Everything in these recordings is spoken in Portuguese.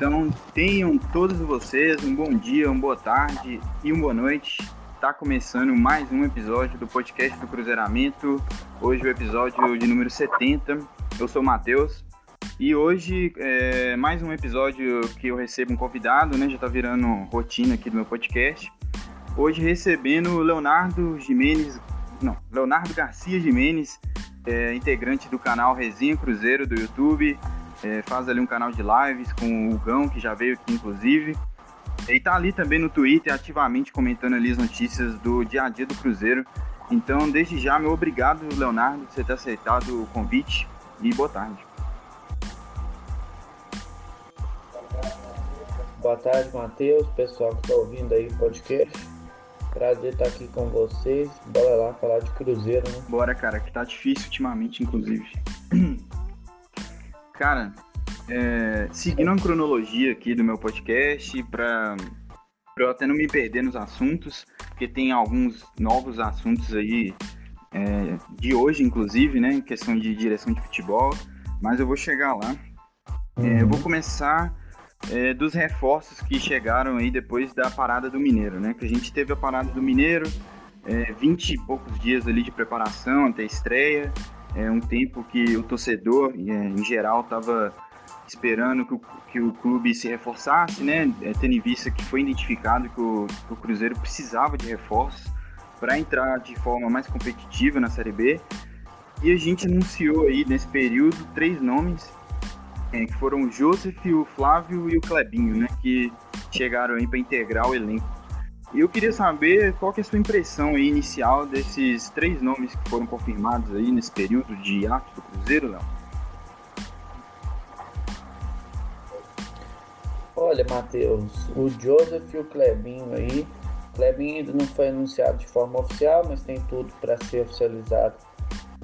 Então, tenham todos vocês um bom dia, uma boa tarde e uma boa noite. Está começando mais um episódio do podcast do Cruzeiramento. Hoje o episódio de número 70. Eu sou o Matheus. E hoje é mais um episódio que eu recebo um convidado, né? Já está virando rotina aqui do meu podcast. Hoje recebendo o Leonardo Jimenez, não, Leonardo Garcia Jimenez, é, integrante do canal Resenha Cruzeiro do YouTube, é, faz ali um canal de lives com o Gão, que já veio aqui inclusive. E tá ali também no Twitter, ativamente comentando ali as notícias do dia a dia do Cruzeiro. Então, desde já, meu obrigado, Leonardo, por você ter aceitado o convite e boa tarde. Boa tarde, Matheus, pessoal que está ouvindo aí o podcast. Prazer estar aqui com vocês. Bora lá falar de Cruzeiro, né? Bora, cara, que tá difícil ultimamente, inclusive. Cara, é, seguindo a cronologia aqui do meu podcast, para eu até não me perder nos assuntos, porque tem alguns novos assuntos aí é, de hoje, inclusive, né, em questão de direção de futebol, mas eu vou chegar lá. É, eu vou começar é, dos reforços que chegaram aí depois da parada do Mineiro, né, que a gente teve a parada do Mineiro, é, 20 e poucos dias ali de preparação até a estreia, é um tempo que o torcedor, é, em geral, estava esperando que o, que o clube se reforçasse, né? É, tendo em vista que foi identificado que o, que o Cruzeiro precisava de reforços para entrar de forma mais competitiva na Série B. E a gente anunciou aí nesse período três nomes, é, que foram o Joseph, o Flávio e o Clebinho, né? Que chegaram aí para integrar o elenco e eu queria saber qual que é a sua impressão inicial desses três nomes que foram confirmados aí nesse período de ato do Cruzeiro, Léo. Olha, Matheus, o Joseph e o Clebinho aí. O Clebinho ainda não foi anunciado de forma oficial, mas tem tudo para ser oficializado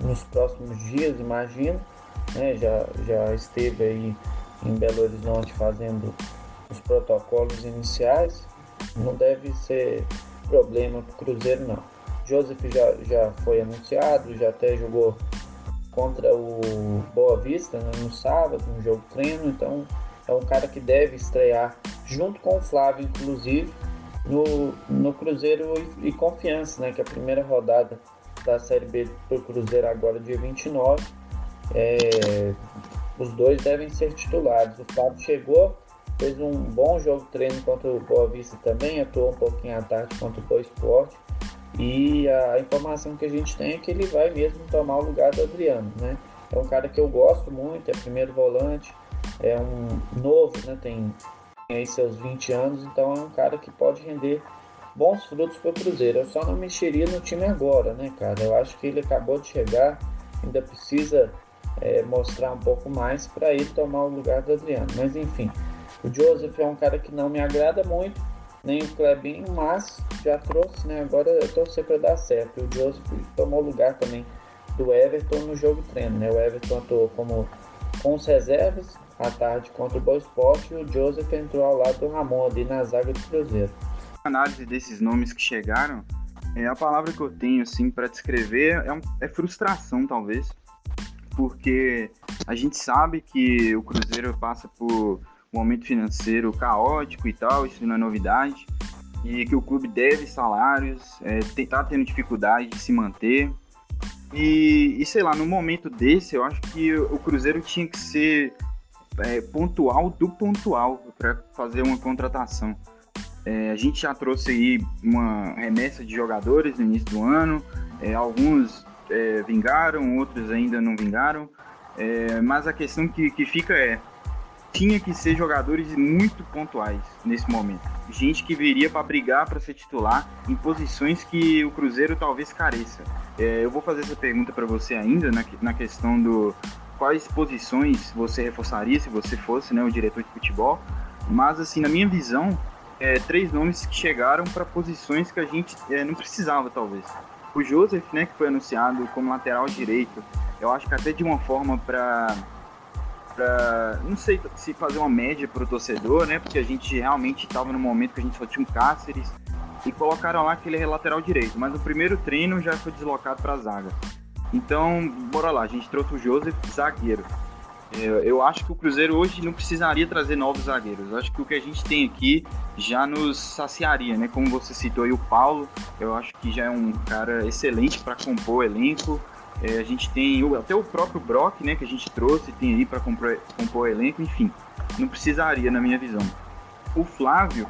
nos próximos dias, imagino. Né? Já, já esteve aí em Belo Horizonte fazendo os protocolos iniciais não deve ser problema para o Cruzeiro, não. Joseph já, já foi anunciado, já até jogou contra o Boa Vista né, no sábado, no jogo treino, então é um cara que deve estrear junto com o Flávio, inclusive, no, no Cruzeiro e, e Confiança, né, que é a primeira rodada da Série B para o Cruzeiro agora, dia 29. É, os dois devem ser titulares. O Flávio chegou fez um bom jogo treino contra o Boa Vista também, atuou um pouquinho à tarde contra o Boa Esporte. E a informação que a gente tem é que ele vai mesmo tomar o lugar do Adriano, né? É um cara que eu gosto muito, é primeiro volante, é um novo, né? Tem, tem aí seus 20 anos, então é um cara que pode render bons frutos para o Cruzeiro. Eu só não mexeria no time agora, né, cara? Eu acho que ele acabou de chegar, ainda precisa é, mostrar um pouco mais para ele tomar o lugar do Adriano. Mas enfim, o Joseph é um cara que não me agrada muito, nem o Clebinho, mas já trouxe, né? Agora eu torcer para dar certo. O Joseph tomou lugar também do Everton no jogo treino, né? O Everton atuou como com os reservas à tarde contra o Boa Esporte e o Joseph entrou ao lado do Ramon ali na zaga do Cruzeiro. Análise desses nomes que chegaram, é a palavra que eu tenho assim para descrever é, um, é frustração talvez, porque a gente sabe que o Cruzeiro passa por momento financeiro caótico e tal, isso não é novidade, e que o clube deve salários, é, tá tendo dificuldade de se manter. E, e, sei lá, no momento desse, eu acho que o Cruzeiro tinha que ser é, pontual do pontual para fazer uma contratação. É, a gente já trouxe aí uma remessa de jogadores no início do ano, é, alguns é, vingaram, outros ainda não vingaram, é, mas a questão que, que fica é tinha que ser jogadores muito pontuais nesse momento. Gente que viria para brigar para ser titular em posições que o Cruzeiro talvez careça. É, eu vou fazer essa pergunta para você ainda na, na questão do quais posições você reforçaria se você fosse né, o diretor de futebol. Mas assim, na minha visão, é, três nomes que chegaram para posições que a gente é, não precisava talvez. O Joseph, né, que foi anunciado como lateral direito, eu acho que até de uma forma para para não sei se fazer uma média para o torcedor, né? Porque a gente realmente estava no momento que a gente só tinha um Cáceres e colocaram lá que ele é lateral direito, mas no primeiro treino já foi deslocado para a zaga. Então, bora lá, a gente trouxe o Joseph, zagueiro. Eu, eu acho que o Cruzeiro hoje não precisaria trazer novos zagueiros. Eu acho que o que a gente tem aqui já nos saciaria, né? Como você citou aí o Paulo, eu acho que já é um cara excelente para compor o elenco. É, a gente tem até o próprio Brock, né, que a gente trouxe, tem aí para compor, compor o elenco, enfim, não precisaria na minha visão. O Flávio,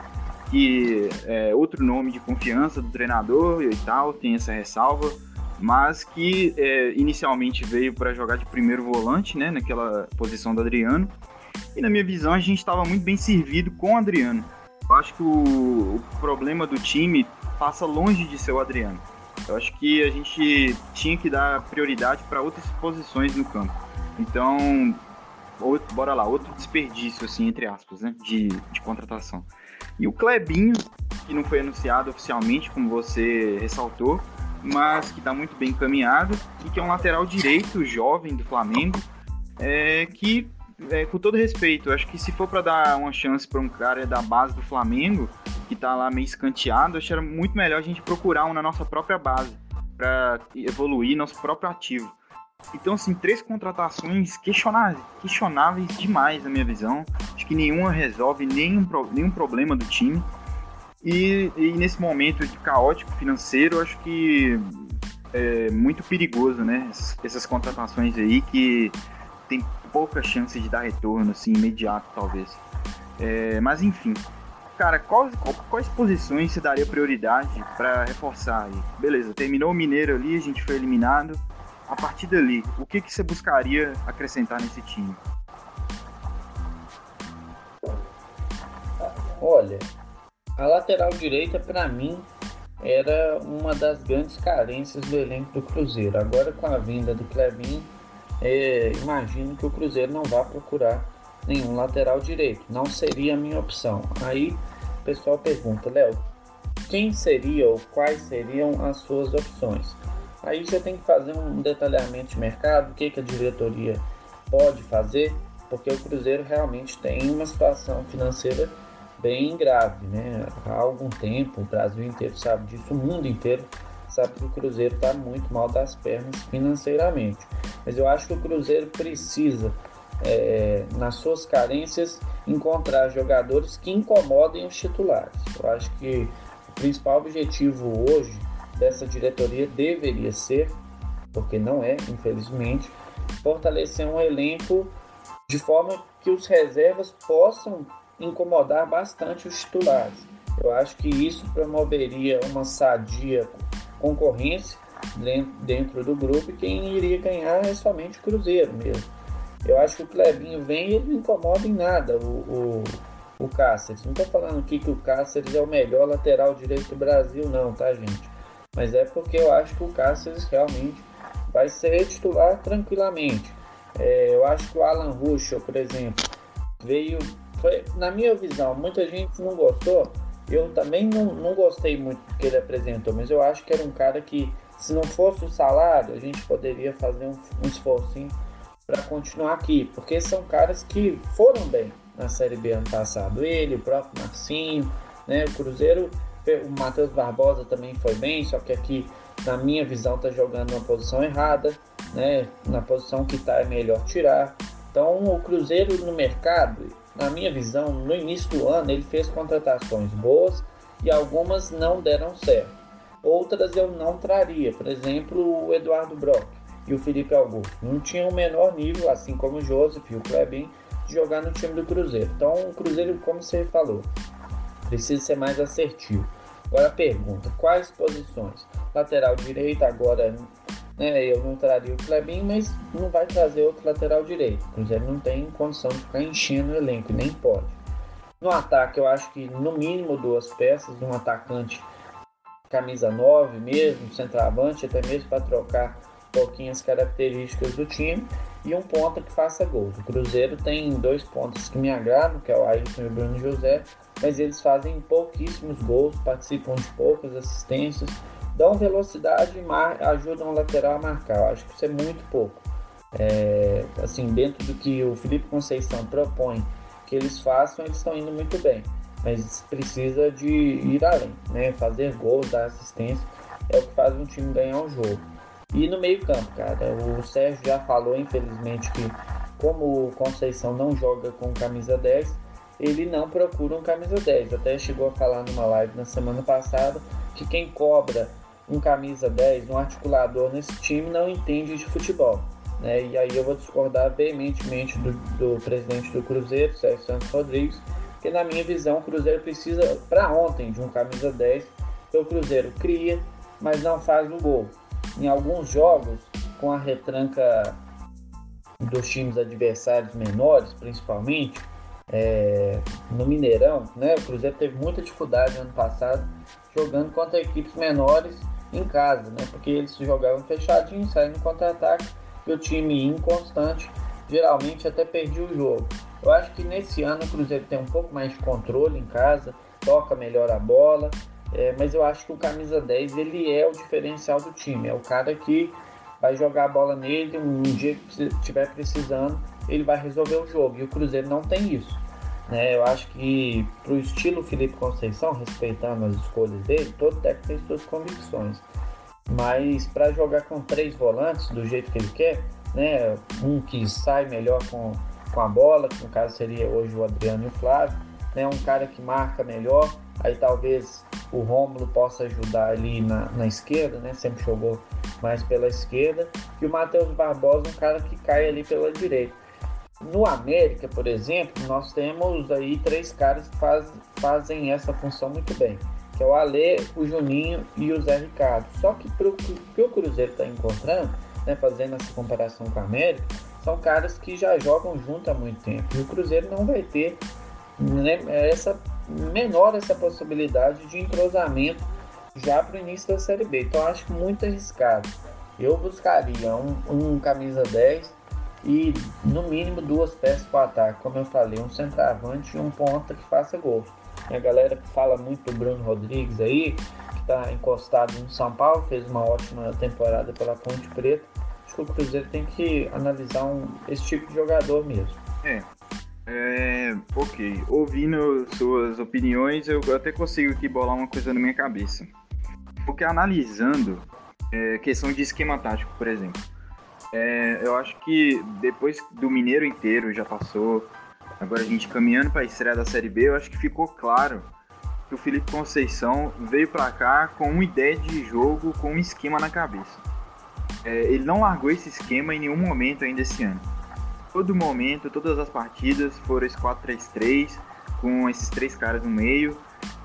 que é outro nome de confiança do treinador e tal, tem essa ressalva, mas que é, inicialmente veio para jogar de primeiro volante, né, naquela posição do Adriano. E na minha visão a gente estava muito bem servido com o Adriano. Eu acho que o, o problema do time passa longe de ser o Adriano. Eu acho que a gente tinha que dar prioridade para outras posições no campo. Então, outro, bora lá, outro desperdício, assim, entre aspas, né, de, de contratação. E o Clebinho, que não foi anunciado oficialmente, como você ressaltou, mas que está muito bem encaminhado e que é um lateral direito jovem do Flamengo, é, que, é, com todo respeito, acho que se for para dar uma chance para um cara da base do Flamengo, que está lá meio escanteado, acho que era muito melhor a gente procurar um na nossa própria base, para evoluir nosso próprio ativo. Então, assim, três contratações questionáveis, questionáveis demais, na minha visão. Acho que nenhuma resolve nenhum, nenhum problema do time. E, e nesse momento de caótico financeiro, acho que é muito perigoso, né? Essas contratações aí que tem pouca chance de dar retorno, assim, imediato, talvez. É, mas enfim, cara, quais, quais posições você daria prioridade para reforçar aí? Beleza, terminou o Mineiro ali, a gente foi eliminado. A partir dali, o que, que você buscaria acrescentar nesse time? Olha, a lateral direita, para mim, era uma das grandes carências do elenco do Cruzeiro. Agora, com a vinda do Clebinho, é, imagino que o Cruzeiro não vá procurar nenhum lateral direito. Não seria a minha opção. Aí o pessoal pergunta, Léo, quem seria ou quais seriam as suas opções? Aí já tem que fazer um detalhamento de mercado, o que, que a diretoria pode fazer, porque o Cruzeiro realmente tem uma situação financeira bem grave, né? Há algum tempo, o Brasil inteiro sabe disso, o mundo inteiro sabe que o Cruzeiro está muito mal das pernas financeiramente. Mas eu acho que o Cruzeiro precisa, é, nas suas carências, encontrar jogadores que incomodem os titulares. Eu acho que o principal objetivo hoje dessa diretoria deveria ser, porque não é, infelizmente, fortalecer um elenco de forma que os reservas possam incomodar bastante os titulares. Eu acho que isso promoveria uma sadia concorrência dentro do grupo e quem iria ganhar é somente o Cruzeiro mesmo. Eu acho que o Clebinho vem e ele não incomoda em nada o, o, o Cáceres. Não estou falando aqui que o Cáceres é o melhor lateral direito do Brasil, não, tá, gente? Mas é porque eu acho que o Cáceres realmente vai ser titular tranquilamente. É, eu acho que o Alan Ruschel, por exemplo, veio foi, na minha visão, muita gente não gostou. Eu também não, não gostei muito do que ele apresentou, mas eu acho que era um cara que, se não fosse o salário, a gente poderia fazer um, um esforcinho para continuar aqui, porque são caras que foram bem na Série B ano passado. Ele, o próprio Marcinho, né? O Cruzeiro, o Matheus Barbosa também foi bem, só que aqui, na minha visão, tá jogando na posição errada, né? Na posição que tá é melhor tirar. Então, o Cruzeiro no mercado, na minha visão, no início do ano, ele fez contratações boas e algumas não deram certo. Outras eu não traria, por exemplo, o Eduardo Brock e o Felipe Augusto. Não tinham o menor nível, assim como o Joseph e o Klebin, de jogar no time do Cruzeiro. Então, o Cruzeiro, como você falou, precisa ser mais assertivo. Agora pergunta: quais posições? Lateral direito agora né, eu não traria o Clebinho, mas não vai trazer outro lateral direito. O Cruzeiro não tem condição de ficar enchendo o elenco, nem pode. No ataque, eu acho que no mínimo duas peças, um atacante camisa 9 mesmo, centroavante, até mesmo para trocar pouquinho as características do time, e um ponta que faça gols. O Cruzeiro tem dois pontos que me agradam, que é o Ayrton e o Bruno José, mas eles fazem pouquíssimos gols, participam de poucas assistências, dão velocidade e ajudam o lateral a marcar. Eu acho que isso é muito pouco. É, assim, dentro do que o Felipe Conceição propõe que eles façam, eles estão indo muito bem. Mas precisa de ir além, né? Fazer gols, dar assistência, é o que faz um time ganhar um jogo. E no meio campo, cara, o Sérgio já falou, infelizmente, que como o Conceição não joga com camisa 10, ele não procura um camisa 10. Até chegou a falar numa live na semana passada que quem cobra um camisa 10, um articulador nesse time, não entende de futebol. Né? E aí eu vou discordar veementemente do, do presidente do Cruzeiro, Sérgio Santos Rodrigues, que na minha visão o Cruzeiro precisa para ontem de um camisa 10, que o Cruzeiro cria, mas não faz o gol. Em alguns jogos, com a retranca dos times adversários menores, principalmente, é, no Mineirão, né? O Cruzeiro teve muita dificuldade ano passado jogando contra equipes menores em casa, né? Porque eles jogavam fechadinho, saindo no contra-ataque e o time inconstante geralmente até perdia o jogo. Eu acho que nesse ano o Cruzeiro tem um pouco mais de controle em casa, toca melhor a bola, é, mas eu acho que o camisa 10 ele é o diferencial do time, é o cara que vai jogar a bola nele, um dia que estiver precisando, ele vai resolver o jogo. E o Cruzeiro não tem isso. Né? Eu acho que para o estilo Felipe Conceição, respeitando as escolhas dele, todo técnico tem suas convicções. Mas para jogar com três volantes do jeito que ele quer, né? um que sai melhor com, com a bola, que no caso seria hoje o Adriano e o Flávio, né? um cara que marca melhor, aí talvez o Rômulo possa ajudar ali na, na esquerda, né? sempre jogou mais pela esquerda, e o Matheus Barbosa, um cara que cai ali pela direita. No América, por exemplo, nós temos aí três caras que faz, fazem essa função muito bem, que é o Alê, o Juninho e o Zé Ricardo. Só que o que o Cruzeiro está encontrando, né, fazendo essa comparação com o América, são caras que já jogam junto há muito tempo. E o Cruzeiro não vai ter né, essa menor essa possibilidade de entrosamento já para o início da Série B. Então acho muito arriscado. Eu buscaria um, um camisa 10 e no mínimo duas peças para ataque, como eu falei, um centroavante e um ponta que faça gol. A galera que fala muito do Bruno Rodrigues aí, que está encostado no São Paulo, fez uma ótima temporada pela Ponte Preta. Acho que o Cruzeiro tem que analisar um, esse tipo de jogador mesmo. É, é, ok. Ouvindo suas opiniões, eu até consigo aqui bolar uma coisa na minha cabeça. Porque analisando é, questão de esquema tático, por exemplo, é, eu acho que depois do Mineiro inteiro já passou, agora a gente caminhando para a estreia da Série B, eu acho que ficou claro que o Felipe Conceição veio para cá com uma ideia de jogo, com um esquema na cabeça. É, ele não largou esse esquema em nenhum momento ainda esse ano. Todo momento, todas as partidas foram esse 4-3-3, com esses três caras no meio,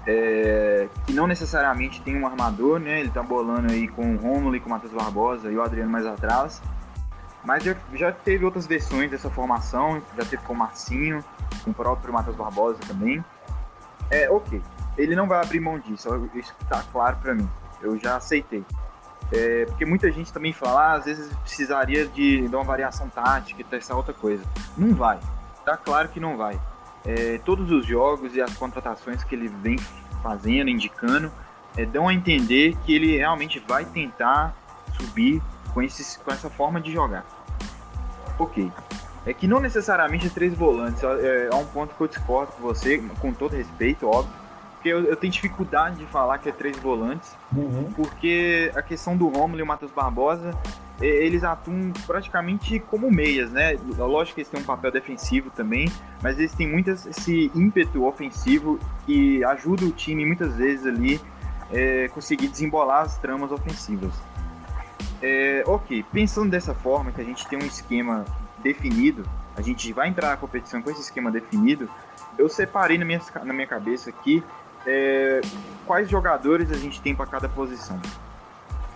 é, que não necessariamente tem um armador, né? Ele tá bolando aí com o Romulo e com o Matheus Barbosa e o Adriano mais atrás. Mas já, já teve outras versões dessa formação, já teve com o Marcinho, com o próprio Matheus Barbosa também. É, ok. Ele não vai abrir mão disso, isso tá claro para mim. Eu já aceitei. É, porque muita gente também fala, ah, às vezes precisaria de, de uma variação tática e testar outra coisa. Não vai. Tá claro que não vai. É, todos os jogos e as contratações que ele vem fazendo, indicando, é, dão a entender que ele realmente vai tentar subir com, esses, com essa forma de jogar. Ok. É que não necessariamente três volantes. É, é um ponto que eu discordo com você, com todo respeito, óbvio. Porque eu, eu tenho dificuldade de falar que é três volantes. Uhum. Porque a questão do Romulo e o Matheus Barbosa, eles atuam praticamente como meias, né? Lógico que eles têm um papel defensivo também, mas eles têm muito esse ímpeto ofensivo que ajuda o time muitas vezes ali é, conseguir desembolar as tramas ofensivas. É, ok, pensando dessa forma, que a gente tem um esquema definido, a gente vai entrar na competição com esse esquema definido, eu separei na minha, na minha cabeça aqui é, quais jogadores a gente tem para cada posição.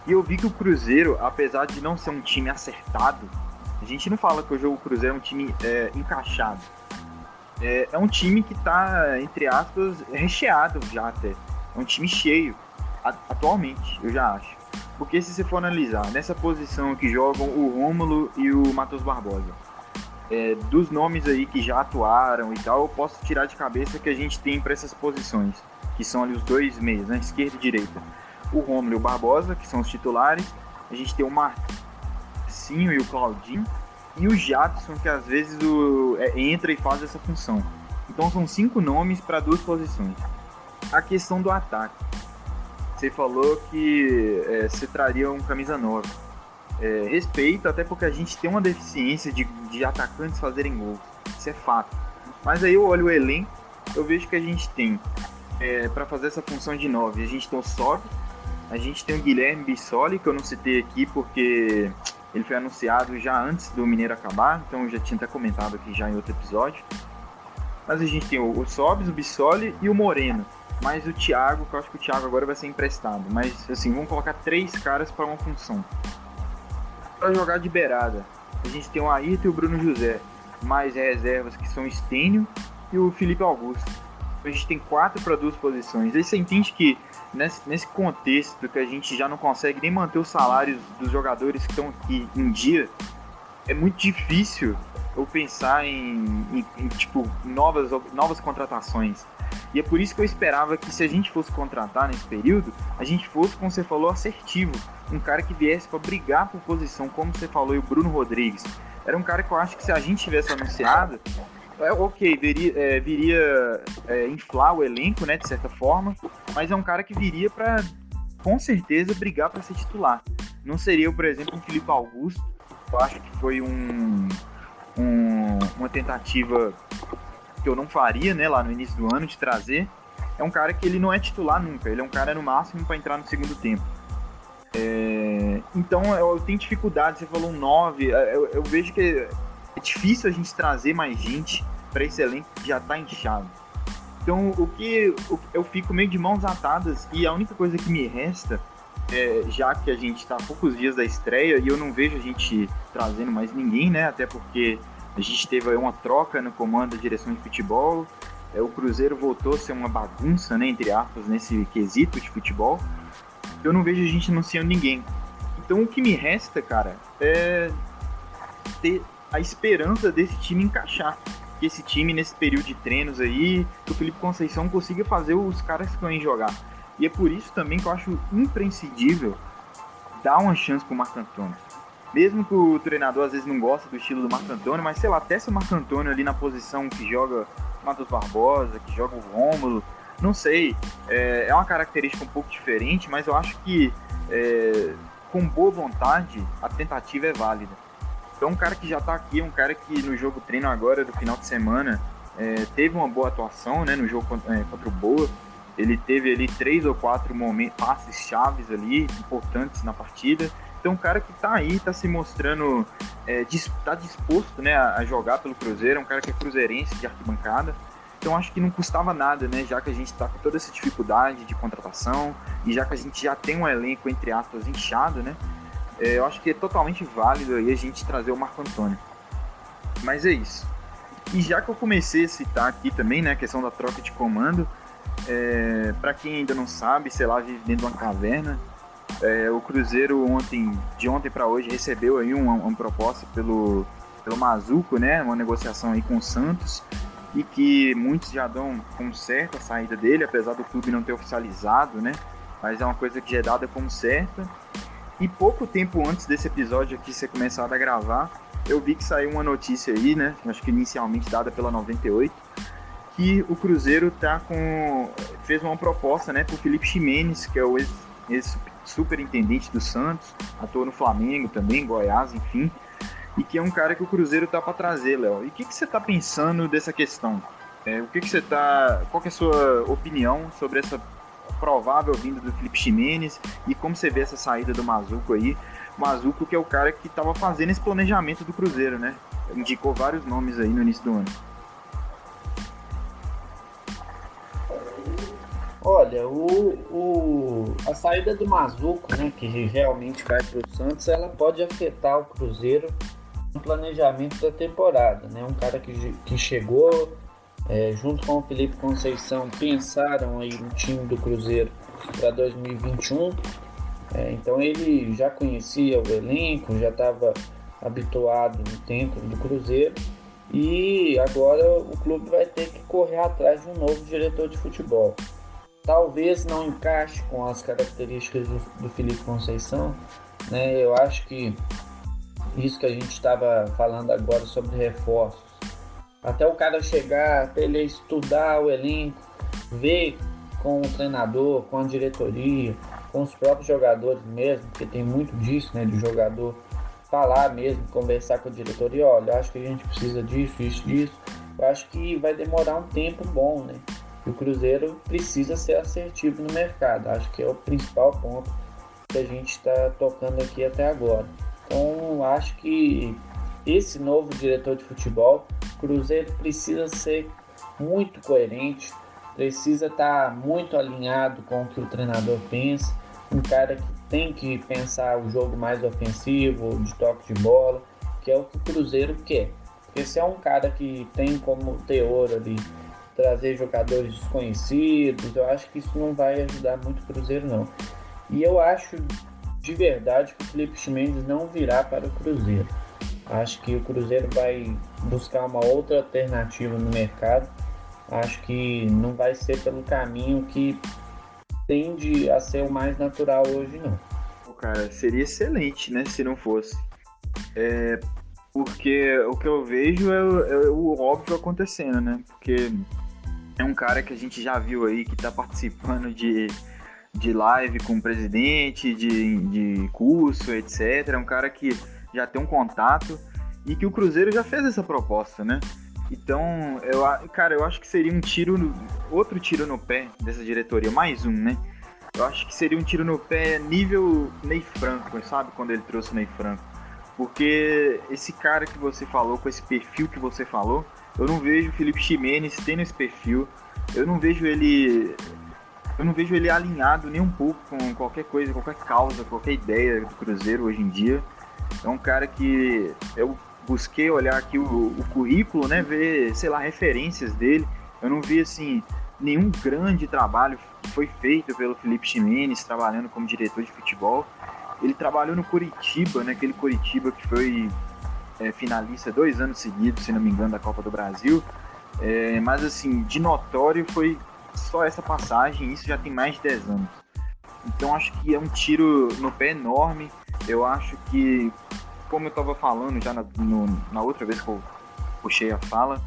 E eu vi que o Cruzeiro, apesar de não ser um time acertado, a gente não fala que o jogo Cruzeiro é um time é, encaixado. É, é, um time que está, entre aspas, recheado já até. É um time cheio, atualmente, eu já acho. Porque se você for analisar, nessa posição que jogam o Rômulo e o Matheus Barbosa, é, dos nomes aí que já atuaram e tal, eu posso tirar de cabeça que a gente tem para essas posições, que são ali os dois meios, né, esquerda e direita. O Rômulo e o Barbosa, que são os titulares, a gente tem o Marcinho e o Claudinho, e o Jadson, que às vezes o, é, entra e faz essa função. Então são cinco nomes para duas posições. A questão do ataque. Você falou que é, você traria um camisa 9. é, respeito, até porque a gente tem uma deficiência de, de atacantes fazerem gols. Isso é fato. Mas aí eu olho o elenco, eu vejo que a gente tem, é, para fazer essa função de 9, a gente tem o Sob, a gente tem o Guilherme Bissoli, que eu não citei aqui porque ele foi anunciado já antes do Mineiro acabar, então eu já tinha até comentado aqui já em outro episódio. Mas a gente tem o, o Sobis, o Bissoli e o Moreno. Mas o Thiago, que eu acho que o Thiago agora vai ser emprestado. Mas assim, vamos colocar três caras para uma função. Para jogar de beirada, a gente tem o Ayrton e o Bruno José. Mais reservas que são o Stênio e o Felipe Augusto. A gente tem quatro para duas posições. Aí você entende que nesse, nesse contexto que a gente já não consegue nem manter os salários dos jogadores que estão aqui em dia, é muito difícil eu pensar em, em, em, tipo novas, novas contratações. E é por isso que eu esperava que se a gente fosse contratar nesse período, a gente fosse, como você falou, assertivo. Um cara que viesse para brigar por posição, como você falou, e o Bruno Rodrigues. Era um cara que eu acho que se a gente tivesse anunciado, é, ok, viria, é, viria é, inflar o elenco, né, de certa forma, mas é um cara que viria para, com certeza, brigar para ser titular. Não seria, por exemplo, um Felipe Augusto, eu acho que foi um, um, uma tentativa que eu não faria, né, lá no início do ano, de trazer. É um cara que ele não é titular nunca, ele é um cara no máximo para entrar no segundo tempo. É, então eu tenho dificuldade, você falou um 9, eu, eu vejo que é difícil a gente trazer mais gente para esse elenco que já está inchado. Então, o que eu fico meio de mãos atadas e a única coisa que me resta, é, já que a gente está a poucos dias da estreia e eu não vejo a gente trazendo mais ninguém, né? Até porque a gente teve uma troca no comando da direção de futebol. É, o Cruzeiro voltou a ser uma bagunça, né? Entre aspas, nesse quesito de futebol. Eu não vejo a gente anunciando ninguém. Então, o que me resta, cara, é ter a esperança desse time encaixar. Que esse time, nesse período de treinos aí, que o Felipe Conceição consiga fazer os caras que vão jogar. E é por isso também que eu acho imprescindível dar uma chance pro Marco Antônio. Mesmo que o treinador às vezes não goste do estilo do Marco Antônio, mas sei lá, até se o Marco Antônio ali na posição que joga Matos Barbosa, que joga o Rômulo, não sei. É, é uma característica um pouco diferente, mas eu acho que é, com boa vontade a tentativa é válida. Então, um cara que já está aqui, um cara que no jogo treino agora do final de semana é, teve uma boa atuação né, no jogo contra, é, contra o Boa. Ele teve ali três ou quatro momentos, passes chaves ali, importantes na partida. Então, um cara que está aí, está se mostrando, está é, disposto né, a, a jogar pelo Cruzeiro, um cara que é cruzeirense de arquibancada. Então acho que não custava nada, né? Já que a gente está com toda essa dificuldade de contratação e já que a gente já tem um elenco, entre aspas, inchado, né? É, eu acho que é totalmente válido aí a gente trazer o Marco Antônio. Mas é isso. E já que eu comecei a citar aqui também, né, a questão da troca de comando, é, para quem ainda não sabe, sei lá, vive dentro de uma caverna, é, o Cruzeiro ontem, de ontem para hoje, recebeu aí uma, uma, proposta pelo, pelo Mazuco, né, uma negociação aí com o Santos, e que muitos já dão como certa a saída dele, apesar do clube não ter oficializado, né, mas é uma coisa que já é dada como certa. E pouco tempo antes desse episódio aqui ser começado a gravar, eu vi que saiu uma notícia aí, né? Acho que inicialmente dada pela 98, que o Cruzeiro tá com fez uma proposta, né, pro Felipe Ximenes, que é o ex-superintendente do Santos, atua no Flamengo também, Goiás, enfim, e que é um cara que o Cruzeiro tá para trazer, Léo. E o que, que você tá pensando dessa questão? É, o que, que você tá. Qual que é a sua opinião sobre essa provável vinda do Felipe Ximenes e como você vê essa saída do Mazuco aí. Mazuco que é o cara que estava fazendo esse planejamento do Cruzeiro, né? Indicou vários nomes aí no início do ano. Olha, o, o, a saída do Mazuco, né, que realmente vai para o Santos, ela pode afetar o Cruzeiro no planejamento da temporada. Né? Um cara que, que chegou, é, junto com o Felipe Conceição, pensaram aí no time do Cruzeiro para 2021. É, então ele já conhecia o elenco, já estava habituado dentro do Cruzeiro e agora o clube vai ter que correr atrás de um novo diretor de futebol. Talvez não encaixe com as características do, do Felipe Conceição, né? Eu acho que isso que a gente estava falando agora sobre reforços até o cara chegar, até ele estudar o elenco, ver com o treinador, com a diretoria, com os próprios jogadores mesmo, porque tem muito disso, né, de jogador falar mesmo, conversar com a diretoria, olha, acho que a gente precisa disso, isso, disso. Eu acho que vai demorar um tempo bom, né? E o Cruzeiro precisa ser assertivo no mercado. Acho que é o principal ponto que a gente está tocando aqui até agora. Então, acho que esse novo diretor de futebol, Cruzeiro precisa ser muito coerente, precisa estar tá muito alinhado com o que o treinador pensa, um cara que tem que pensar o jogo mais ofensivo, de toque de bola, que é o que o Cruzeiro quer. Porque se é um cara que tem como teor ali trazer jogadores desconhecidos, eu acho que isso não vai ajudar muito o Cruzeiro não. E eu acho de verdade que o Felipe Mendes não virá para o Cruzeiro. Acho que o Cruzeiro vai buscar uma outra alternativa no mercado. Acho que não vai ser pelo caminho que tende a ser o mais natural hoje, não. Cara, seria excelente, né, se não fosse. É, porque o que eu vejo é, é, o óbvio acontecendo, né? Porque é um cara que a gente já viu aí que tá participando de, de live com o presidente, de, de curso, etc. É um cara que já tem um contato e que o Cruzeiro já fez essa proposta, né? Então, eu, cara, eu acho que seria um tiro, no, outro tiro no pé dessa diretoria, mais um, né? Eu acho que seria um tiro no pé nível Ney Franco, sabe? Quando ele trouxe o Ney Franco. Porque esse cara que você falou, com esse perfil que você falou, eu não vejo o Felipe Ximenes tendo esse perfil. Eu não vejo ele. Eu não vejo ele alinhado nem um pouco com qualquer coisa, qualquer causa, qualquer ideia do Cruzeiro hoje em dia. É um cara que eu busquei olhar aqui o, o currículo, né, ver, sei lá, referências dele. Eu não vi assim nenhum grande trabalho foi feito pelo Felipe Ximenes trabalhando como diretor de futebol. Ele trabalhou no Curitiba, né, aquele Curitiba que foi é, finalista dois anos seguidos, se não me engano, da Copa do Brasil. É, mas assim, de notório foi só essa passagem, isso já tem mais de 10 anos. Então acho que é um tiro no pé enorme. Eu acho que, como eu estava falando já na, no, na outra vez que eu puxei a fala,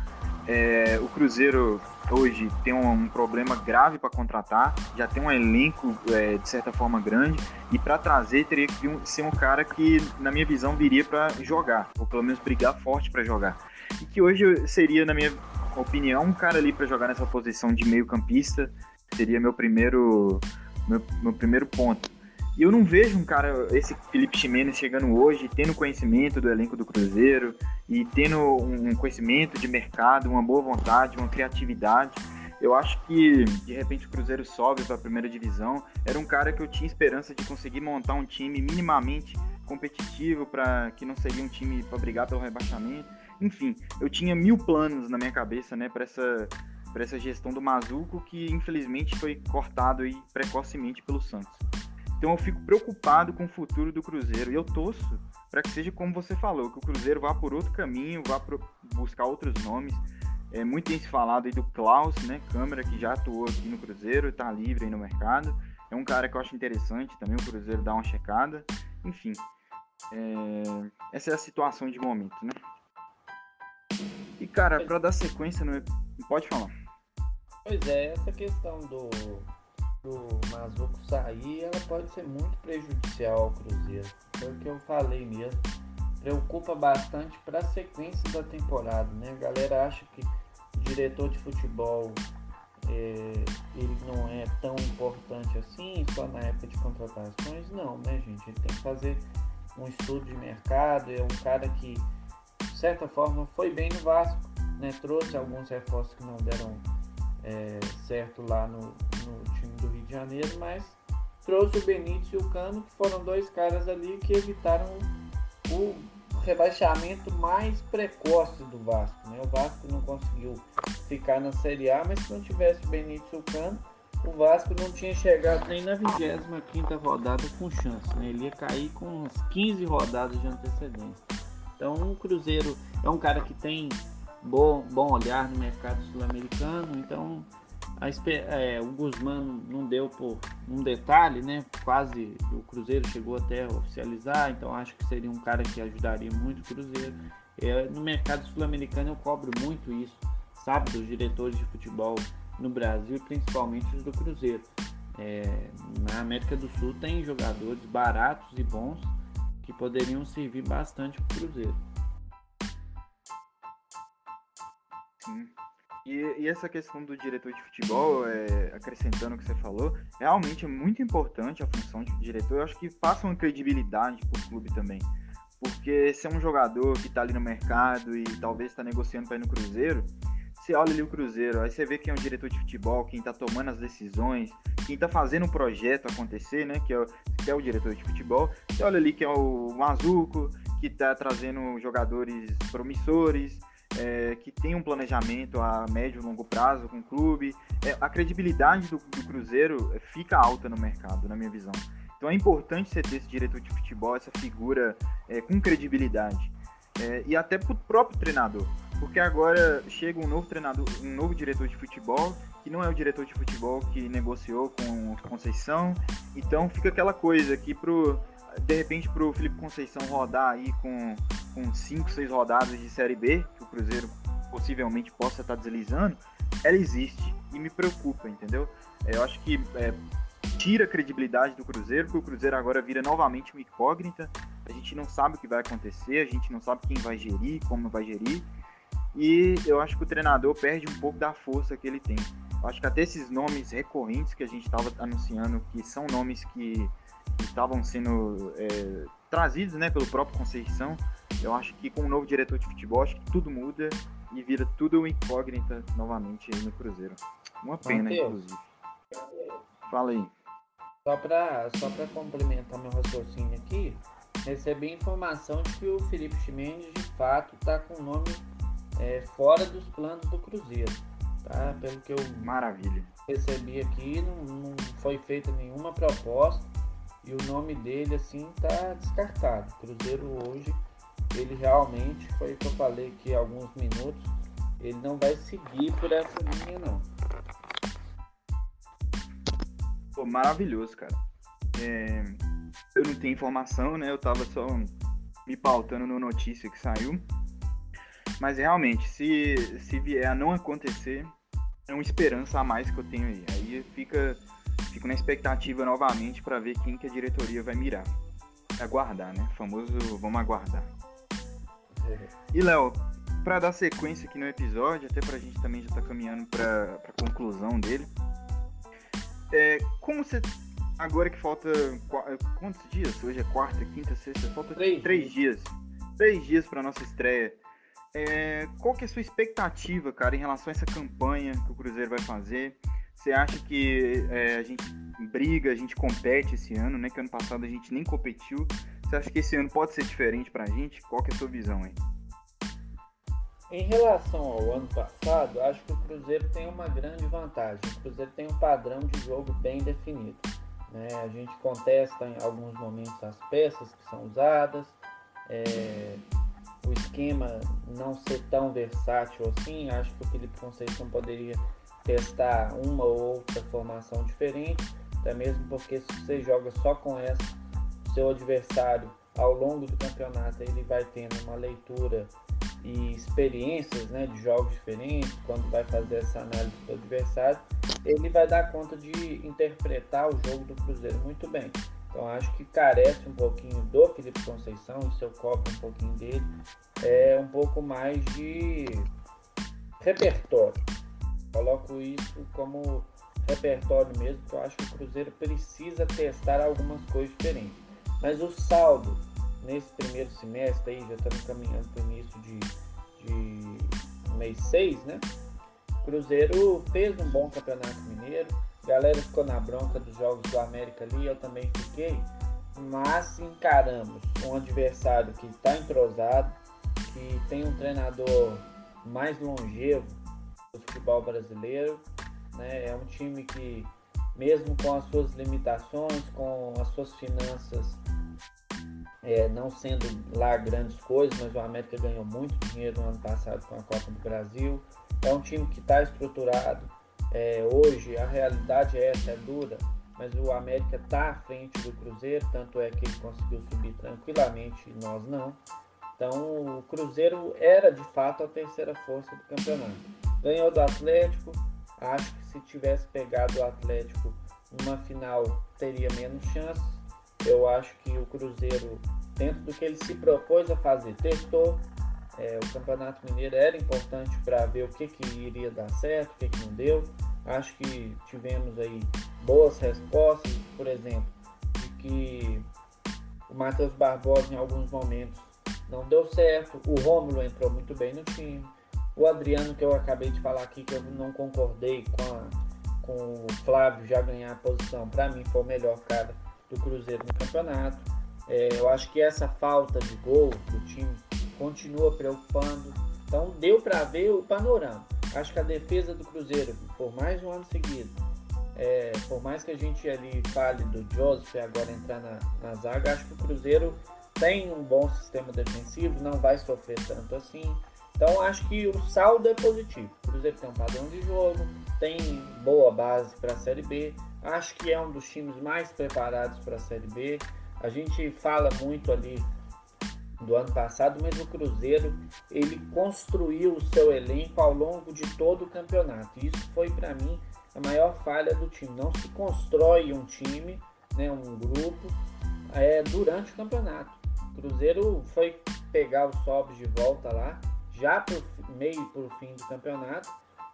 é, o Cruzeiro hoje tem um, um problema grave para contratar, já tem um elenco é, de certa forma grande, e para trazer teria que um, ser um cara que, na minha visão, viria para jogar, ou pelo menos brigar forte para jogar. E que hoje seria, na minha opinião, um cara ali para jogar nessa posição de meio-campista, seria meu primeiro, meu, meu primeiro ponto. E eu não vejo um cara, esse Felipe Ximenes chegando hoje, tendo conhecimento do elenco do Cruzeiro e tendo um conhecimento de mercado, uma boa vontade, uma criatividade. Eu acho que de repente o Cruzeiro sobe para a primeira divisão. Era um cara que eu tinha esperança de conseguir montar um time minimamente competitivo para que não seria um time para brigar pelo rebaixamento. Enfim, eu tinha mil planos na minha cabeça, né, para essa para essa gestão do Mazuco que infelizmente foi cortado aí precocemente pelo Santos. Então eu fico preocupado com o futuro do Cruzeiro e eu torço para que seja como você falou, que o Cruzeiro vá por outro caminho, vá buscar outros nomes. É muito tem se falado aí do Klaus, né, câmera que já atuou aqui no Cruzeiro, está livre aí no mercado. É um cara que eu acho interessante também o Cruzeiro dar uma checada. Enfim, é... essa é a situação de momento, né? E cara, para dar sequência no pode falar. Pois é, essa questão do do Mazuco sair, ela pode ser muito prejudicial ao Cruzeiro. Foi o que eu falei mesmo. Preocupa bastante para a sequência da temporada, né? A galera acha que o diretor de futebol é, ele não é tão importante assim, só na época de contratações. Não, né, gente? Ele tem que fazer um estudo de mercado. É um cara que, de certa forma, foi bem no Vasco, né? Trouxe alguns reforços que não deram é, certo lá no, no time do Rio de Janeiro, mas trouxe o Benítez e o Cano, que foram dois caras ali que evitaram o rebaixamento mais precoce do Vasco. Né? O Vasco não conseguiu ficar na Série A, mas se não tivesse o Benítez e o Cano, o Vasco não tinha chegado nem na 25 rodada com chance. Né? Ele ia cair com umas 15 rodadas de antecedência. Então o Cruzeiro é um cara que tem bom, bom olhar no mercado sul-americano, então a, é, o Guzmán não deu por um detalhe, né? Quase o Cruzeiro chegou até a oficializar, então acho que seria um cara que ajudaria muito o Cruzeiro. É, no mercado sul-americano eu cobro muito isso, sabe, dos diretores de futebol no Brasil, principalmente os do Cruzeiro. É, na América do Sul tem jogadores baratos e bons que poderiam servir bastante para o Cruzeiro. Sim. E, e, essa questão do diretor de futebol, é, acrescentando o que você falou, realmente é muito importante a função de diretor. Eu acho que passa uma credibilidade para o clube também. Porque se é um jogador que está ali no mercado e talvez está negociando para ir no Cruzeiro, você olha ali o Cruzeiro, aí você vê quem é o diretor de futebol, quem está tomando as decisões, quem está fazendo o projeto acontecer, né? Que é, o, que é o diretor de futebol. Você olha ali que é o Mazuco, que está trazendo jogadores promissores, é, que tem um planejamento a médio e longo prazo com o clube. É, a credibilidade do, do, Cruzeiro fica alta no mercado, na minha visão. Então é importante você ter esse diretor de futebol, essa figura é, com credibilidade. É, e até para o próprio treinador. Porque agora chega um novo treinador, um novo diretor de futebol, que não é o diretor de futebol que negociou com Conceição. Então fica aquela coisa que pro, de repente para o Felipe Conceição rodar aí com com 5, 6 rodadas de Série B, que o Cruzeiro possivelmente possa estar deslizando, ela existe e me preocupa, entendeu? É, eu acho que é, tira a credibilidade do Cruzeiro, porque o Cruzeiro agora vira novamente uma incógnita, a gente não sabe o que vai acontecer, a gente não sabe quem vai gerir, como vai gerir, e eu acho que o treinador perde um pouco da força que ele tem. Eu acho que até esses nomes recorrentes que a gente estava anunciando, que são nomes que estavam sendo é, trazidos né, pelo próprio Conceição, eu acho que com o novo diretor de futebol, acho que tudo muda e vira tudo incógnita novamente aí no Cruzeiro. Uma pena, Mateus, inclusive. Fala aí. Só para só complementar meu raciocínio aqui, recebi informação de que o Felipe Chimenez de fato está com o nome é, fora dos planos do Cruzeiro. Tá? Pelo que eu Maravilha. recebi aqui, não, não foi feita nenhuma proposta e o nome dele assim tá descartado. Cruzeiro hoje ele realmente, foi o que eu falei há alguns minutos, ele não vai seguir por essa linha não. Pô, maravilhoso, cara. É, eu não tenho informação, né? Eu tava só me pautando no notícia que saiu. Mas realmente, se, se vier a não acontecer, é uma esperança a mais que eu tenho aí. Aí fica, fico na expectativa novamente para ver quem que a diretoria vai mirar. Aguardar, né? famoso vamos aguardar. E Léo, para dar sequência aqui no episódio, até pra gente também já tá caminhando pra, pra conclusão dele. É, como você. Agora que falta. Quantos dias? Hoje é quarta, quinta, sexta, falta três, três dias. Três dias pra nossa estreia. É, qual que é a sua expectativa, cara, em relação a essa campanha que o Cruzeiro vai fazer? Você acha que é, a gente briga, a gente compete esse ano, né? Que ano passado a gente nem competiu. Você acha que esse ano pode ser diferente pra gente? Qual que é a sua visão aí? Em relação ao ano passado, acho que o Cruzeiro tem uma grande vantagem. O Cruzeiro tem um padrão de jogo bem definido. Né? A gente contesta em alguns momentos as peças que são usadas, é, o esquema não ser tão versátil assim. Acho que o Felipe Conceição poderia testar uma ou outra formação diferente, até mesmo porque se você joga só com essa seu adversário ao longo do campeonato ele vai tendo uma leitura e experiências né, de jogos diferentes, quando vai fazer essa análise do adversário, ele vai dar conta de interpretar o jogo do Cruzeiro muito bem. Então acho que carece um pouquinho do Felipe Conceição, isso eu cobro um pouquinho dele, é um pouco mais de repertório. Coloco isso como repertório mesmo, porque eu acho que o Cruzeiro precisa testar algumas coisas diferentes. Mas o saldo nesse primeiro semestre aí, já estamos caminhando para o início de, de mês 6, né? O Cruzeiro fez um bom campeonato mineiro. A galera ficou na bronca dos jogos do América ali, eu também fiquei. Mas encaramos um adversário que está entrosado, que tem um treinador mais longevo do futebol brasileiro. Né? É um time que, mesmo com as suas limitações, com as suas finanças é, não sendo lá grandes coisas, mas o América ganhou muito dinheiro no ano passado com a Copa do Brasil. É um time que está estruturado. É, hoje a realidade é essa, é dura, mas o América está à frente do Cruzeiro, tanto é que ele conseguiu subir tranquilamente e nós não. Então o Cruzeiro era de fato a terceira força do campeonato. Ganhou do Atlético, acho que se tivesse pegado o Atlético numa final teria menos chances eu acho que o Cruzeiro dentro do que ele se propôs a fazer. Testou, é, o Campeonato Mineiro era importante para ver o que, que iria dar certo, o que, que não deu. Acho que tivemos aí boas respostas, por exemplo, de que o Matheus Barbosa em alguns momentos não deu certo, o Rômulo entrou muito bem no time, o Adriano, que eu acabei de falar aqui, que eu não concordei com, a, com o Flávio já ganhar a posição, para mim foi o melhor cara do Cruzeiro no campeonato. É, eu acho que essa falta de gols do time continua preocupando. Então deu para ver o panorama. Acho que a defesa do Cruzeiro, por mais um ano seguido, é, por mais que a gente ali fale do Joseph agora entrar na, na zaga, acho que o Cruzeiro tem um bom sistema defensivo, não vai sofrer tanto assim. Então acho que o saldo é positivo. O Cruzeiro tem um padrão de jogo, tem boa base para a Série B. Acho que é um dos times mais preparados para a Série B. A gente fala muito ali do ano passado, mas o Cruzeiro ele construiu o seu elenco ao longo de todo o campeonato. Isso foi para mim a maior falha do time. Não se constrói um time, né, um grupo, é, durante o campeonato. O Cruzeiro foi pegar os sobres de volta lá, já pro meio para o fim do campeonato,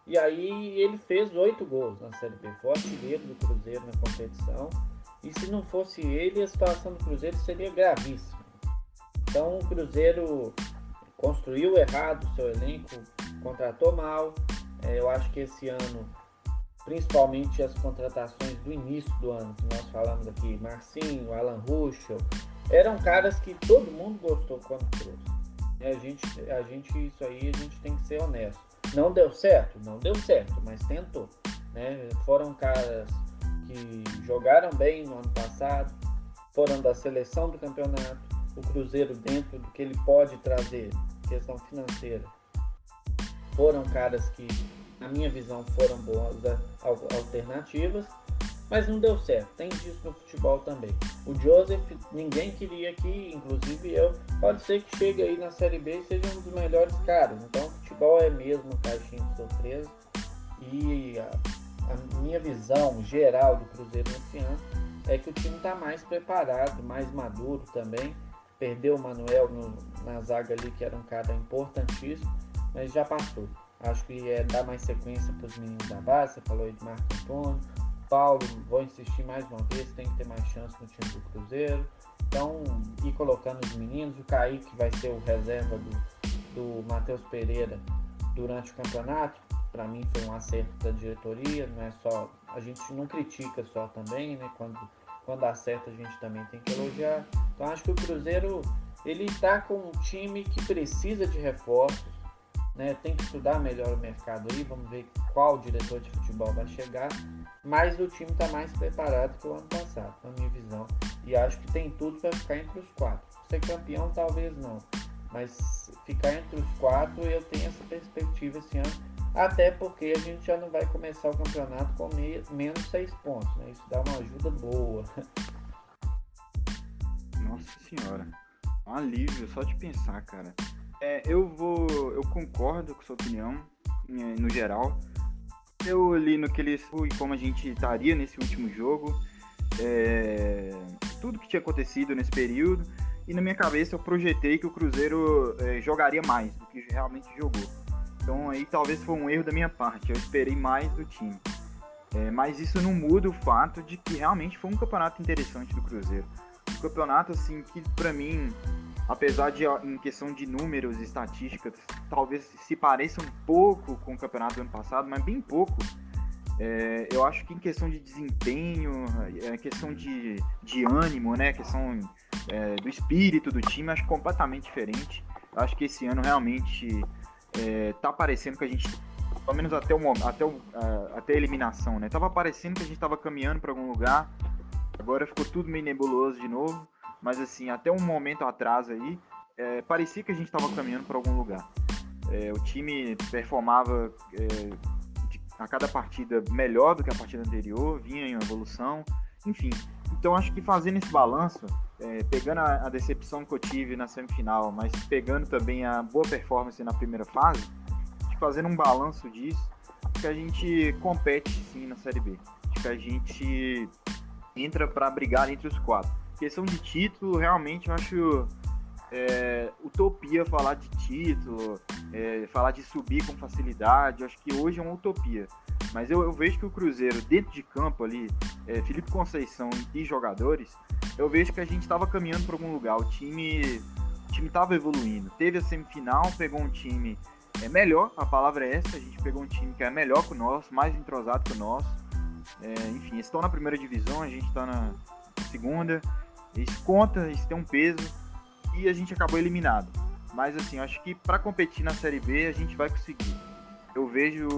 e aí ele fez oito gols na Série B. Foi artilheiro do Cruzeiro na competição. E se não fosse ele, a situação do Cruzeiro seria gravíssima. Então o Cruzeiro construiu errado o seu elenco, contratou mal. É, eu acho que esse ano, principalmente as contratações do início do ano, que nós falamos aqui, Marcinho, Alan Ruschel, eram caras que todo mundo gostou quando trouxe. E a gente, a gente, isso aí a gente tem que ser honesto. Não deu certo? Não deu certo, mas tentou. Né? Foram caras que jogaram bem no ano passado, foram da seleção do campeonato, o Cruzeiro dentro do que ele pode trazer, questão financeira, foram caras que, na minha visão, foram boas alternativas, mas não deu certo. Tem disso no futebol também. O Joseph, ninguém queria que, inclusive eu, pode ser que chegue aí na Série B e seja um dos melhores caras. Então, o futebol é mesmo caixinha de surpresa. E a, a minha visão geral do Cruzeiro nesse ano é que o time está mais preparado, mais maduro também perdeu o Manuel no, na zaga ali, que era um cara importantíssimo, mas já passou. Acho que é dar mais sequência para os meninos da base, você falou aí de Marco Antônio, Paulo, vou insistir mais uma vez, tem que ter mais chance no time do Cruzeiro. Então, ir colocando os meninos, o Kaique vai ser o reserva do, do Matheus Pereira durante o campeonato. Para mim foi um acerto da diretoria, não é só. A gente não critica só também, né? Quando quando acerta a gente também tem que elogiar. Então acho que o Cruzeiro ele está com um time que precisa de reforços, né? Tem que estudar melhor o mercado aí, vamos ver qual diretor de futebol vai chegar. Mas o time está mais preparado que o ano passado, na minha visão. E acho que tem tudo para ficar entre os quatro. Ser campeão talvez não, mas ficar entre os quatro eu tenho essa perspectiva esse ano até porque a gente já não vai começar o campeonato com menos seis pontos, né? Isso dá uma ajuda boa. Nossa senhora, um alívio só de pensar, cara. É, eu vou, eu concordo com sua opinião, é, no geral. Eu li no que eles e como a gente estaria nesse último jogo, é, tudo que tinha acontecido nesse período, e na minha cabeça eu projetei que o Cruzeiro é, jogaria mais do que realmente jogou. Então aí talvez foi um erro da minha parte. Eu esperei mais do time. É, mas isso não muda o fato de que realmente foi um campeonato interessante do Cruzeiro. Um campeonato assim que para mim, apesar de em questão de números e estatísticas, talvez se pareça um pouco com o campeonato do ano passado, mas bem pouco. É, eu acho que em questão de desempenho, é, questão de, de ânimo, né, questão é, do espírito do time, acho completamente diferente. Acho que esse ano realmente é, tá parecendo que a gente, pelo menos até, o, até, o, até a eliminação, né? Tava parecendo que a gente tava caminhando para algum lugar, agora ficou tudo meio nebuloso de novo, mas assim, até um momento atrás aí, é, parecia que a gente tava caminhando para algum lugar. É, o time performava é, de, a cada partida melhor do que a partida anterior, vinha em evolução, enfim. Então acho que fazendo esse balanço, é, pegando a, a, decepção que eu tive na semifinal, mas pegando também a boa performance na primeira fase, fazendo um balanço disso, que a gente compete sim na Série B. Acho que a gente entra para brigar entre os quatro. Questão de título, realmente eu acho é, utopia falar de título, é, falar de subir com facilidade. Eu acho que hoje é uma utopia. Mas eu, eu vejo que o Cruzeiro, dentro de campo ali, é, Felipe Conceição e jogadores, eu vejo que a gente estava caminhando para algum lugar. O time o time estava evoluindo. Teve a semifinal, pegou um time é melhor, a palavra é essa. A gente pegou um time que é melhor que o nosso, mais entrosado que o nosso. É, enfim, estão na primeira divisão, a gente está na segunda. Isso conta, isso tem um peso e a gente acabou eliminado. Mas assim, acho que para competir na Série B a gente vai conseguir. Eu vejo,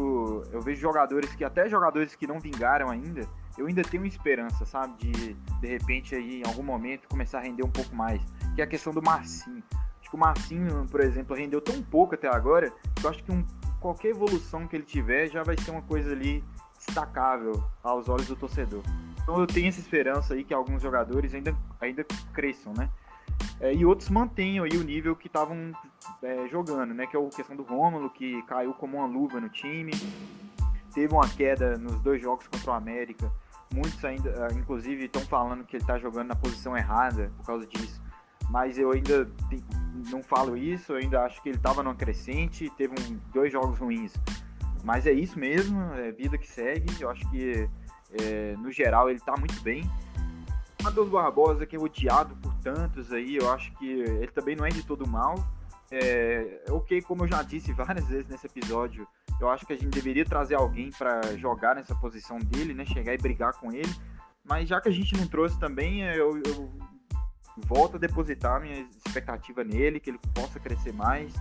eu vejo jogadores que até jogadores que não vingaram ainda, eu ainda tenho esperança, sabe, de de repente aí em algum momento começar a render um pouco mais, que é a questão do Marcinho. Acho que o Marcinho, por exemplo, rendeu tão pouco até agora, que eu acho que um, qualquer evolução que ele tiver já vai ser uma coisa ali destacável aos olhos do torcedor. Então eu tenho essa esperança aí que alguns jogadores ainda, ainda cresçam, né? É, e outros mantenham aí o nível que estavam é, jogando, né? Que é a questão do Rômulo, que caiu como uma luva no time. Teve uma queda nos dois jogos contra o América. Muitos ainda, ah, inclusive, estão falando que ele está jogando na posição errada por causa disso. Mas eu ainda não falo isso, eu ainda acho que ele estava numa crescente, teve um, dois jogos ruins. Mas é isso mesmo, é vida que segue. Eu acho que, é, no geral, ele está muito bem. Matheus Barbosa, que é odiado por tantos aí, eu acho que ele também não é de todo mal. É, ok, como eu já disse várias vezes nesse episódio, eu acho que a gente deveria trazer alguém para jogar nessa posição dele, né? Chegar e brigar com ele. Mas já que a gente não trouxe também, eu, eu volto a depositar minha expectativa nele, que ele possa crescer mais.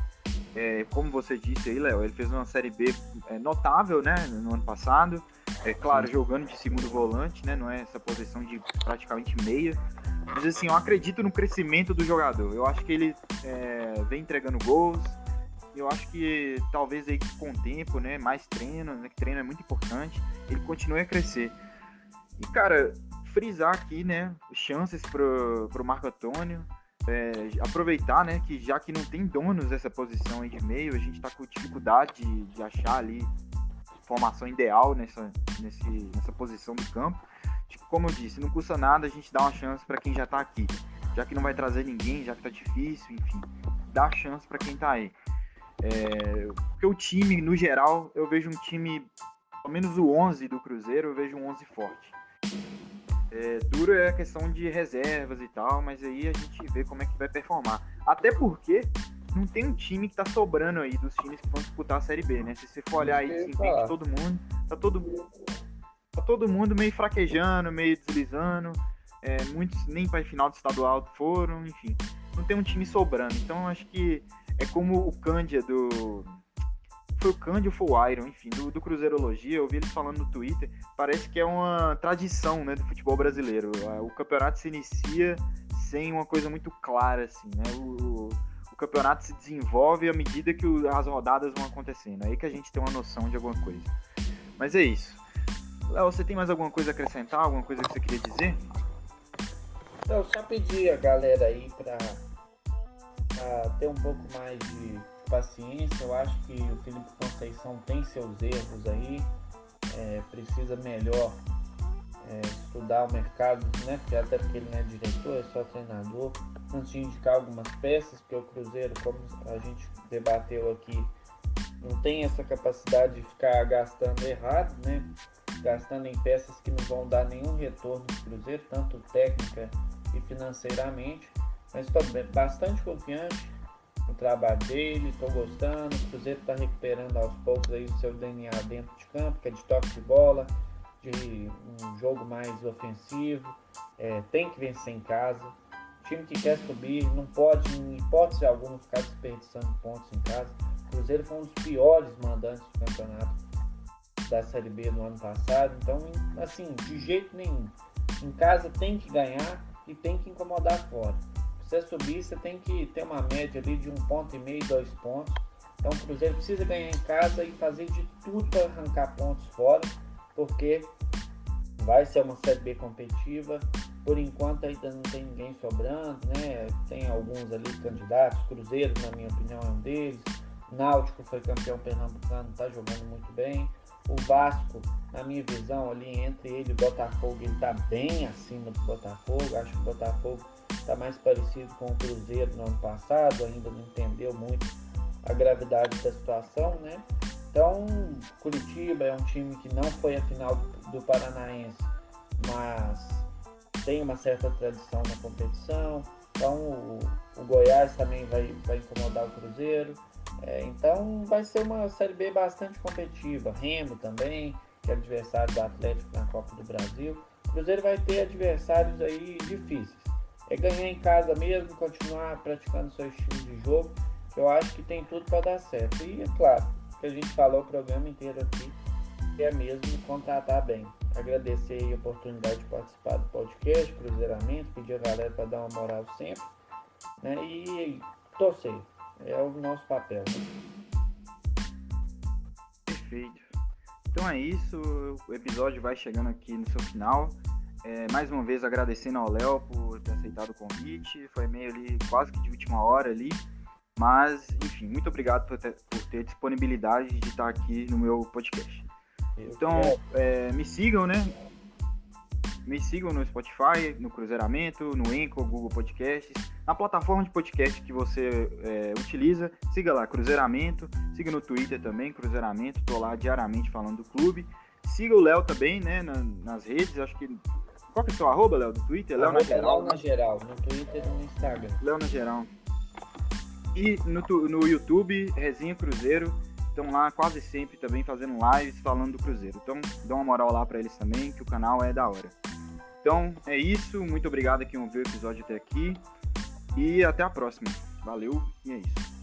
É, como você disse aí, Léo, ele fez uma série B é, notável, né, no ano passado. É claro, Sim. jogando de segundo volante, né, não é essa posição de praticamente meia. Mas assim, eu acredito no crescimento do jogador. Eu acho que ele é, vem entregando gols. Eu acho que talvez aí com o tempo, né, mais treino, né, que treino é muito importante, ele continue a crescer. E cara, frisar aqui, né, chances pro, pro Marco Antônio é, aproveitar, né, que já que não tem donos essa posição aí de meio, a gente está com dificuldade de, de, achar ali formação ideal nessa, nesse, nessa posição do campo. Tipo, como eu disse, não custa nada a gente dar uma chance para quem já está aqui. Já que não vai trazer ninguém, já que tá difícil, enfim, dá chance para quem está aí. É, porque o time, no geral, eu vejo um time, pelo menos o 11 do Cruzeiro, eu vejo um 11 forte. É, duro é a questão de reservas e tal, mas aí a gente vê como é que vai performar. Até porque não tem um time que tá sobrando aí dos times que vão disputar a Série B, né? Se você for olhar aí desempenho de todo mundo, tá todo mundo, tá todo mundo meio fraquejando, meio deslizando. É, muitos nem para final do estadual foram, enfim. Não tem um time sobrando. Então acho que é como o Cândia do foi o Candy ou foi o Iron, enfim, do, do Cruzeirologia, eu vi eles falando no Twitter, parece que é uma tradição, né, do futebol brasileiro. O campeonato se inicia sem uma coisa muito clara, assim, né, o, o campeonato se desenvolve à medida que as rodadas vão acontecendo, aí que a gente tem uma noção de alguma coisa. Mas é isso. Léo, você tem mais alguma coisa a acrescentar, alguma coisa que você queria dizer? Eu só pedi a galera aí pra, pra ter um pouco mais de paciência. Eu acho que o Felipe Conceição tem seus erros aí, é, precisa melhor é, estudar o mercado, né? Porque até porque ele não é diretor, é só treinador. Antes de indicar algumas peças, porque o Cruzeiro, como a gente debateu aqui, não tem essa capacidade de ficar gastando errado, né? Gastando em peças que não vão dar nenhum retorno para Cruzeiro, tanto técnica e financeiramente. Mas estou bastante confiante o trabalho dele, estou gostando. O Cruzeiro está recuperando aos poucos aí o seu DNA dentro de campo, que é de toque de bola, de um jogo mais ofensivo. É, tem que vencer em casa. O time que quer subir não pode, em hipótese alguma, ficar desperdiçando pontos em casa. O Cruzeiro foi um dos piores mandantes do campeonato da Série B no ano passado. Então, assim, de jeito nenhum. Em casa tem que ganhar e tem que incomodar fora você subir, você tem que ter uma média ali de um ponto e meio, dois pontos. Então o Cruzeiro precisa ganhar em casa e fazer de tudo para arrancar pontos fora, porque vai ser uma Série B competitiva. Por enquanto ainda não tem ninguém sobrando, né? Tem alguns ali candidatos, Cruzeiro, na minha opinião, é um deles. Náutico foi campeão pernambucano, está jogando muito bem. O Vasco, na minha visão, ali entre ele e o Botafogo, ele está bem acima do Botafogo. Acho que o Botafogo está mais parecido com o Cruzeiro no ano passado, ainda não entendeu muito a gravidade da situação, né? Então, Curitiba é um time que não foi a final do Paranaense, mas tem uma certa tradição na competição. Então, o, o Goiás também vai, vai incomodar o Cruzeiro. É, então, vai ser uma Série B bastante competitiva. Remo também, que é adversário do Atlético na Copa do Brasil. O Cruzeiro vai ter adversários aí difíceis. É ganhar em casa mesmo, continuar praticando seu estilo de jogo, eu acho que tem tudo para dar certo. E, é claro, que a gente falou o programa inteiro aqui, que é mesmo contratar bem. Agradecer a oportunidade de participar do podcast, Cruzeiramento, pedir a galera para dar uma moral sempre, né? E torcer. É o nosso papel. Perfeito. Então é isso, o episódio vai chegando aqui no seu final. É, mais uma vez agradecendo ao Léo por ter aceitado o convite. Foi meio ali, quase que de última hora ali. Mas, enfim, muito obrigado por ter, por ter disponibilidade de estar aqui no meu podcast. Então, é, me sigam, né? Me sigam no Spotify, no Cruzeiramento, no Enco, Google Podcasts, na plataforma de podcast que você é, utiliza. Siga lá, Cruzeiramento. Siga no Twitter também, Cruzeiramento. Tô lá diariamente falando do clube. Siga o Léo também, né? Na, nas redes. Acho que. Qual que é o seu arroba, Léo, do Twitter? Léo na geral. Léo na geral, no Twitter e no Instagram. Léo na geral. E no, no YouTube, Resenha Cruzeiro. Estão lá quase sempre também fazendo lives falando do Cruzeiro. Então dá uma moral lá para eles também, que o canal é da hora. Então é isso. Muito obrigado a quem ouviu o episódio até aqui. E até a próxima. Valeu e é isso.